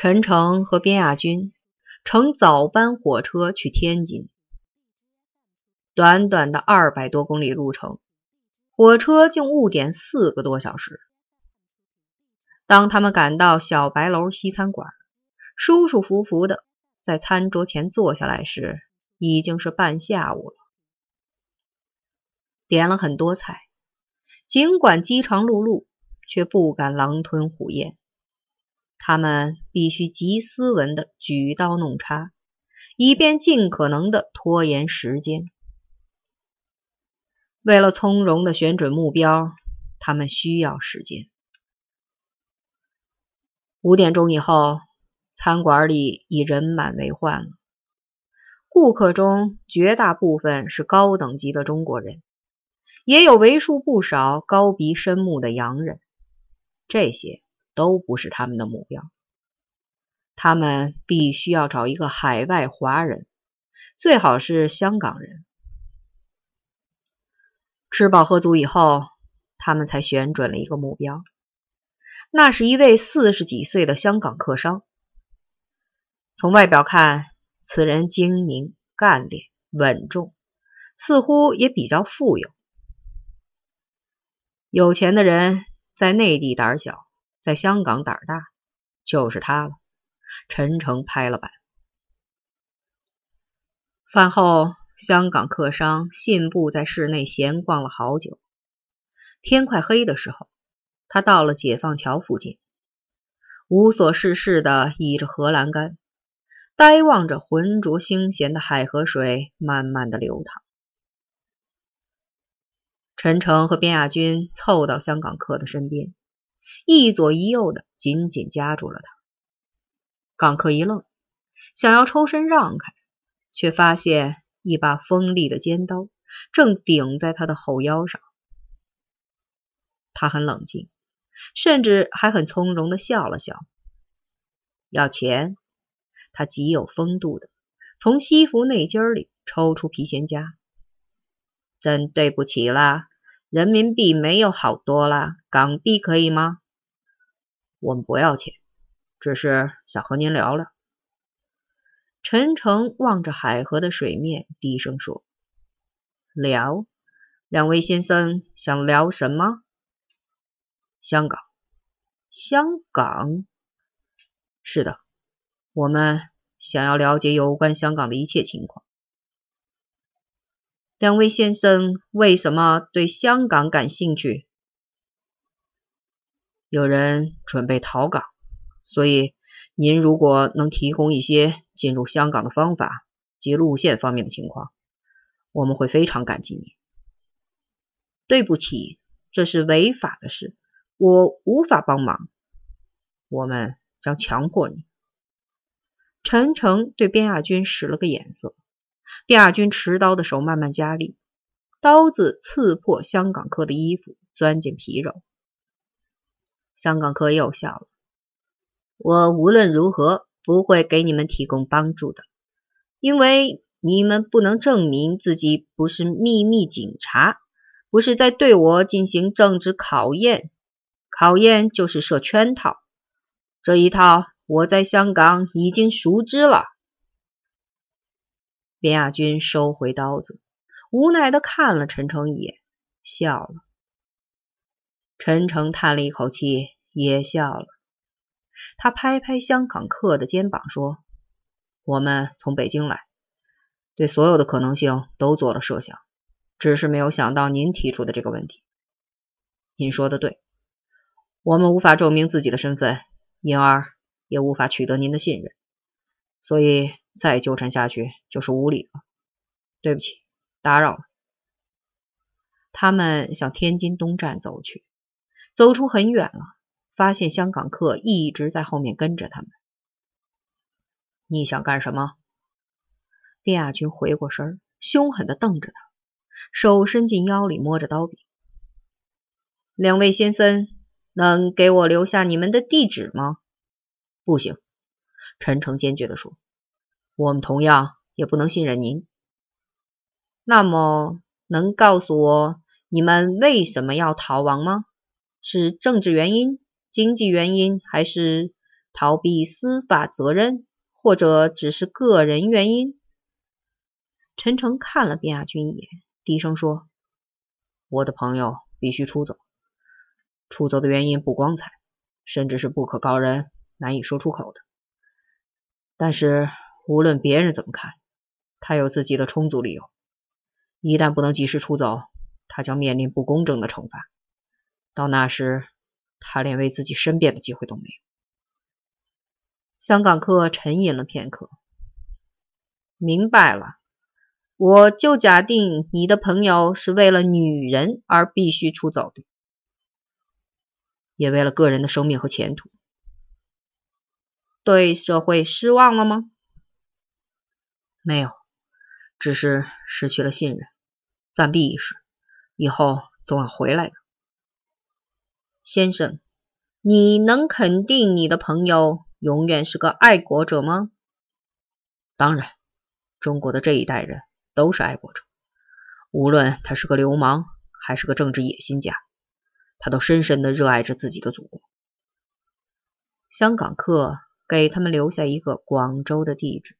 陈诚和边亚军乘早班火车去天津，短短的二百多公里路程，火车竟误点四个多小时。当他们赶到小白楼西餐馆，舒舒服服的在餐桌前坐下来时，已经是半下午了。点了很多菜，尽管饥肠辘辘，却不敢狼吞虎咽。他们必须极斯文的举刀弄叉，以便尽可能的拖延时间。为了从容的选准目标，他们需要时间。五点钟以后，餐馆里已人满为患了。顾客中绝大部分是高等级的中国人，也有为数不少高鼻深目的洋人。这些。都不是他们的目标，他们必须要找一个海外华人，最好是香港人。吃饱喝足以后，他们才选准了一个目标，那是一位四十几岁的香港客商。从外表看，此人精明、干练、稳重，似乎也比较富有。有钱的人在内地胆小。在香港胆儿大，就是他了。陈诚拍了板。饭后，香港客商信步在市内闲逛了好久。天快黑的时候，他到了解放桥附近，无所事事的倚着荷兰杆，呆望着浑浊清咸的海河水慢慢的流淌。陈诚和边亚军凑到香港客的身边。一左一右的紧紧夹住了他。港客一愣，想要抽身让开，却发现一把锋利的尖刀正顶在他的后腰上。他很冷静，甚至还很从容的笑了笑。要钱？他极有风度的从西服内襟里抽出皮鞋夹。真对不起啦。人民币没有好多啦，港币可以吗？我们不要钱，只是想和您聊聊。陈诚望着海河的水面，低声说：“聊，两位先生想聊什么？香港，香港，是的，我们想要了解有关香港的一切情况。”两位先生为什么对香港感兴趣？有人准备逃港，所以您如果能提供一些进入香港的方法及路线方面的情况，我们会非常感激您。对不起，这是违法的事，我无法帮忙。我们将强迫你。陈诚对边亚军使了个眼色。亚军持刀的手慢慢加力，刀子刺破香港客的衣服，钻进皮肉。香港客又笑了：“我无论如何不会给你们提供帮助的，因为你们不能证明自己不是秘密警察，不是在对我进行政治考验。考验就是设圈套，这一套我在香港已经熟知了。”边亚军收回刀子，无奈的看了陈诚一眼，笑了。陈诚叹了一口气，也笑了。他拍拍香港客的肩膀，说：“我们从北京来，对所有的可能性都做了设想，只是没有想到您提出的这个问题。您说的对，我们无法证明自己的身份，因而也无法取得您的信任，所以。”再纠缠下去就是无理了。对不起，打扰了。他们向天津东站走去，走出很远了，发现香港客一直在后面跟着他们。你想干什么？卞亚军回过身，凶狠的瞪着他，手伸进腰里摸着刀柄。两位先生，能给我留下你们的地址吗？不行，陈诚坚决的说。我们同样也不能信任您。那么，能告诉我你们为什么要逃亡吗？是政治原因、经济原因，还是逃避司法责任，或者只是个人原因？陈诚看了卞亚军一眼，低声说：“我的朋友必须出走，出走的原因不光彩，甚至是不可告人、难以说出口的。但是无论别人怎么看，他有自己的充足理由。一旦不能及时出走，他将面临不公正的惩罚。到那时，他连为自己申辩的机会都没有。”香港客沉吟了片刻，明白了。我就假定你的朋友是为了女人而必须出走的，也为了个人的生命和前途。对社会失望了吗？没有，只是失去了信任，暂避一时，以后总要回来的。先生，你能肯定你的朋友永远是个爱国者吗？当然，中国的这一代人。都是爱国者，无论他是个流氓还是个政治野心家，他都深深的热爱着自己的祖国。香港客给他们留下一个广州的地址。